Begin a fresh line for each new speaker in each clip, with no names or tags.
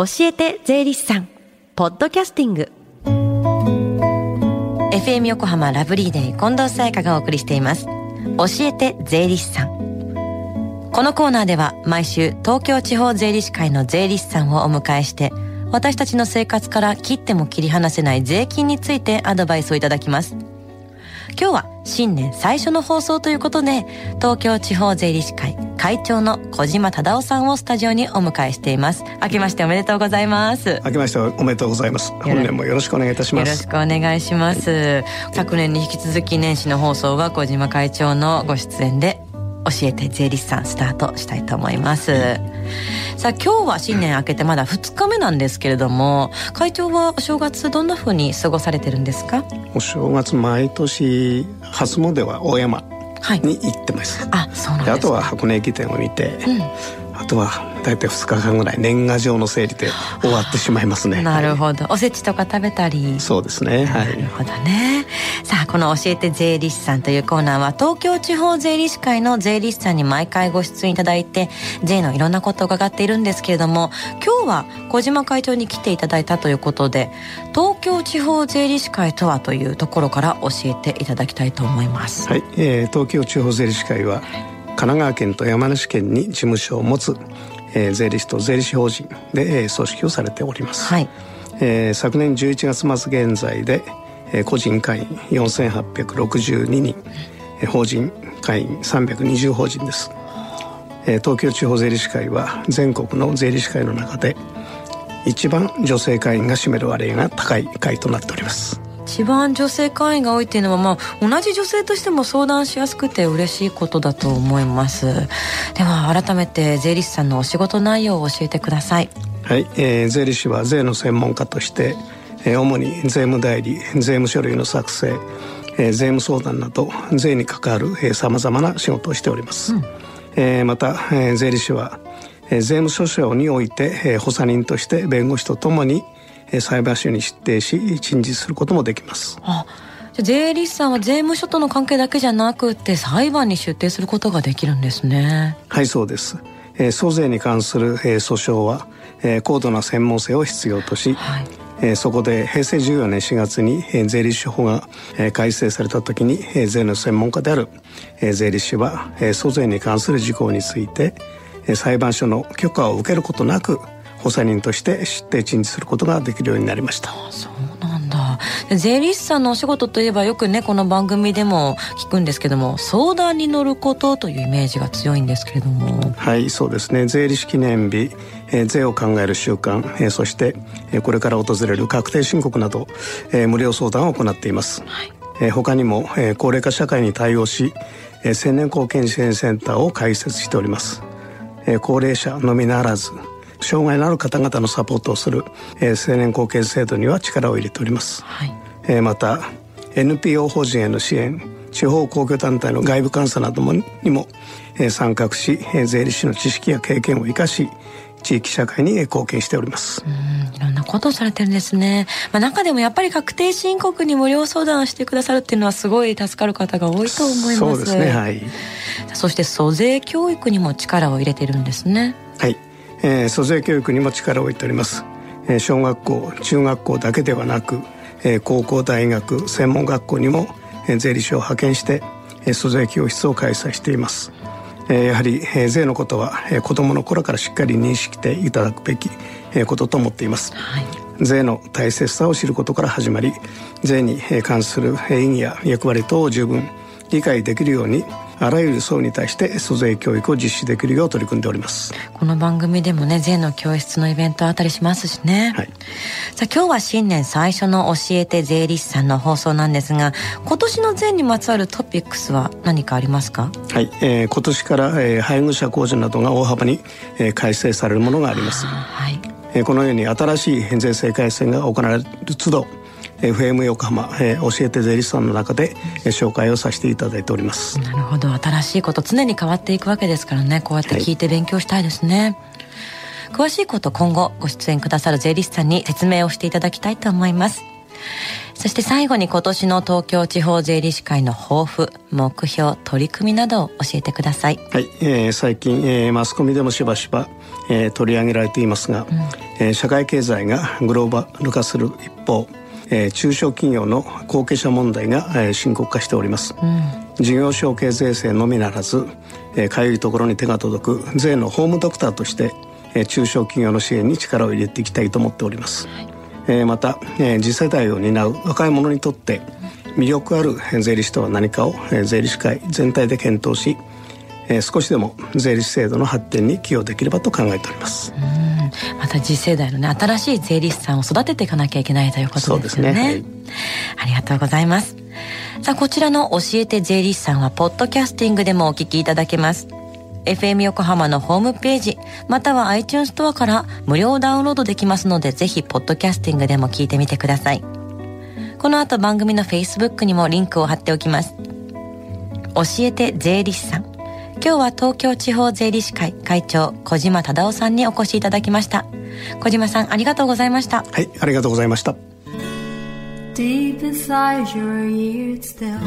教えて税理士さん。ポッドキャスティング。FM 横浜ラブリーデー近藤沙耶香がお送りしています。教えて税理士さん。このコーナーでは毎週東京地方税理士会の税理士さんをお迎えして私たちの生活から切っても切り離せない税金についてアドバイスをいただきます。今日は新年最初の放送ということで東京地方税理士会会長の小島忠夫さんをスタジオにお迎えしています。明けましておめでとうございます。
明けましておめでとうございます。本年もよろしくお願いいたします。
よろしくお願いします、はい、昨年に引き続き年始の放送は小島会長のご出演で教えて税理士さんスタートしたいと思います、さあ今日は新年明けてまだ2日目なんですけれども会長はお正月どんなふうに過ごされてるんですか？
お正月毎年初詣は大山に行ってます、
はい、あそうなんです、ね、
あとは箱根駅伝を見て、うん、あとは大体2日間ぐらい年賀状の整理で終わってしまいますね。
なるほど、はい、おせちとか食べたり。
そうですね。
はい。なるほどね。さあこの「教えて税理士さん」というコーナーは東京地方税理士会の税理士さんに毎回ご出演いただいて税のいろんなことを伺っているんですけれども今日は小島会長に来ていただいたということで東京地方税理士会とはというところから教えていただきたいと思います。
はい、えー、東京地方税理士会は神奈川県と山梨県に事務所を持つえー、税理士と税理士法人で、えー、組織をされております、はい。えー、昨年11月末現在で、えー、個人会員4862人、えー、法人会員320法人です、えー、東京地方税理士会は全国の税理士会の中で一番女性会員が占める割合が高い会となっております
一番女性会員が多いっていうのは、まあ、同じ女性としても相談しやすくて嬉しいことだと思います。では改めて税理士さんのお仕事内容を教えてください。
はい、えー、税理士は税の専門家として、えー、主に税務代理税務書類の作成、えー、税務相談など税に関わるさまざまな仕事をしております、うん、えー、また、えー、税理士は、えー、税務訴訟において、えー、補佐人として弁護士とともに裁判所に出廷し陳述することもできます。あ
税理士さんは税務署との関係だけじゃなくて裁判に出廷することができるんですね。
はいそうです、えー、租税に関する、えー、訴訟は、えー、高度な専門性を必要とし、はい。えー、そこで平成14年4月に、えー、税理士法が、えー、改正された時に、えー、税の専門家である、えー、税理士は、えー、租税に関する事項について、えー、裁判所の許可を受けることなく補佐人として出廷陳述することができるようになりました。
そうなんだ。税理士さんのお仕事といえばよくねこの番組でも聞くんですけども相談に乗ることというイメージが強いんですけれども。
はいそうですね。税理士記念日えー、税を考える習慣、えー、そして、えー、これから訪れる確定申告など、えー、無料相談を行っています、はい、えー、他にも、えー、高齢化社会に対応し、えー、青年後見支援センターを開設しております、えー、高齢者のみならず障害のある方々のサポートをする、えー、青年後継制度には力を入れております、はい。えー、また NPO 法人への支援地方公共団体の外部監査などもにも、えー、参画し、えー、税理士の知識や経験を生かし地域社会に貢献しております。
うんいろんなことをされてるんですね、まあ、中でもやっぱり確定申告に無料相談してくださるっていうのはすごい助かる方が多いと思います。
そうですねはい。
そして租税教育にも力を入れてるんですね。
はいえー、租税教育にも力を置いております、えー、小学校中学校だけではなく、えー、高校大学専門学校にも、えー、税理士を派遣して、えー、租税教室を開催しています、えー、やはり、えー、税のことは、えー、子どもの頃からしっかり認識していただくべき、えー、ことと思っています、はい、税の大切さを知ることから始まり税に関する意義や役割等を十分理解できるようにあらゆる層に対して租税教育を実施できるよう取り組んでおります。
この番組でもね税の教室のイベントあったりしますしね、はい、さあ今日は新年最初の教えて税理士さんの放送なんですが今年の税にまつわるトピックスは何かありますか？
はい、えー、今年から、えー、配偶者控除などが大幅に、えー、改正されるものがあります。はい。えー、このように新しい税制改正が行われる都度 FM 横浜、えー、教えて税理士さんの中で、えー、紹介をさせていただいております。
なるほど。新しいこと常に変わっていくわけですからね。こうやって聞いて勉強したいですね、はい、詳しいこと今後ご出演くださる税理士さんに説明をしていただきたいと思います。そして最後に今年の東京地方税理士会の抱負、目標、取り組みなどを教えてください。
はい、えー、最近、えー、マスコミでもしばしば、えー、取り上げられていますが、うん、えー、社会経済がグローバル化する一方、えー、中小企業の後継者問題が、えー、深刻化しております、うん、事業承継税制のみならず、えー、かゆいところに手が届く税のホームドクターとして、えー、中小企業の支援に力を入れていきたいと思っております、はい、えー、また、えー、次世代を担う若い者にとって魅力ある税理士とは何かを、えー、税理士会全体で検討し、えー、少しでも税理士制度の発展に寄与できればと考えております。
また次世代のね新しい税理士さんを育てていかなきゃいけないということですよね。ねはい、ありがとうございます。さあこちらの教えて税理士さんはポッドキャスティングでもお聞きいただけます。FM 横浜のホームページ、または iTunes ストアから無料ダウンロードできますので、ぜひ、ポッドキャスティングでも聞いてみてください。この後番組の Facebook にもリンクを貼っておきます。教えて税理士さん。今日は東京地方税理士会会長小島忠夫さんにお越しいただきました小島さんありがとうございました
はいありがとうございました
Deep inside your ears still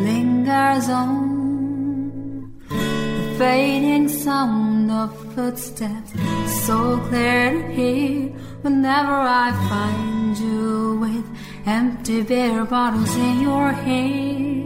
lingers on the fading sound of footsteps so clear to hear whenever I find you with empty beer bottles in your hand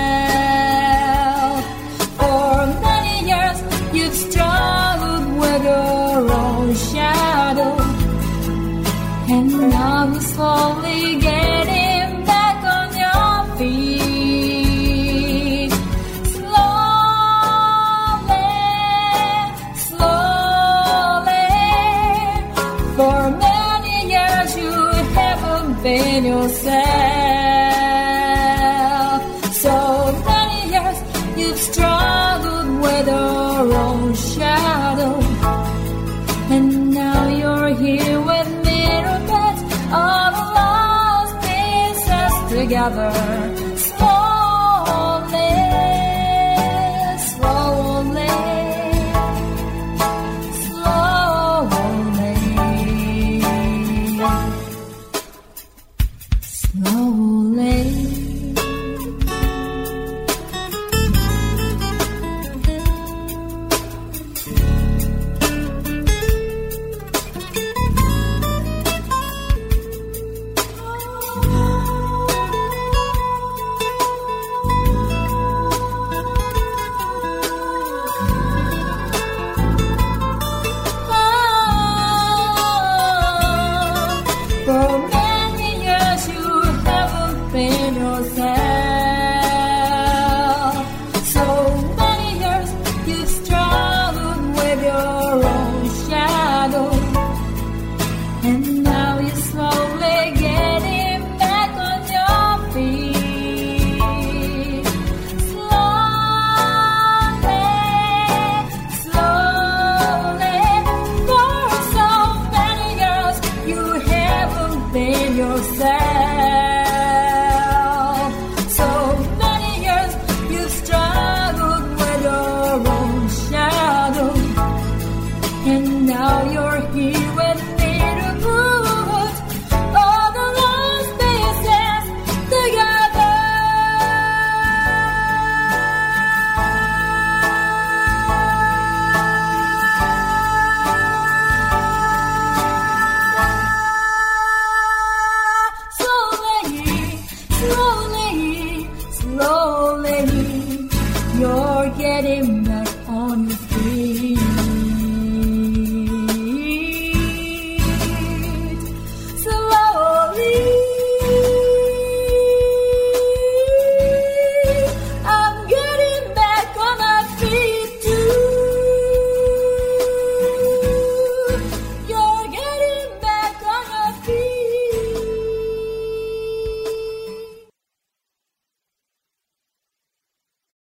You've struggled with our own shadow, and now you're here with me to put all the lost pieces together. yourself.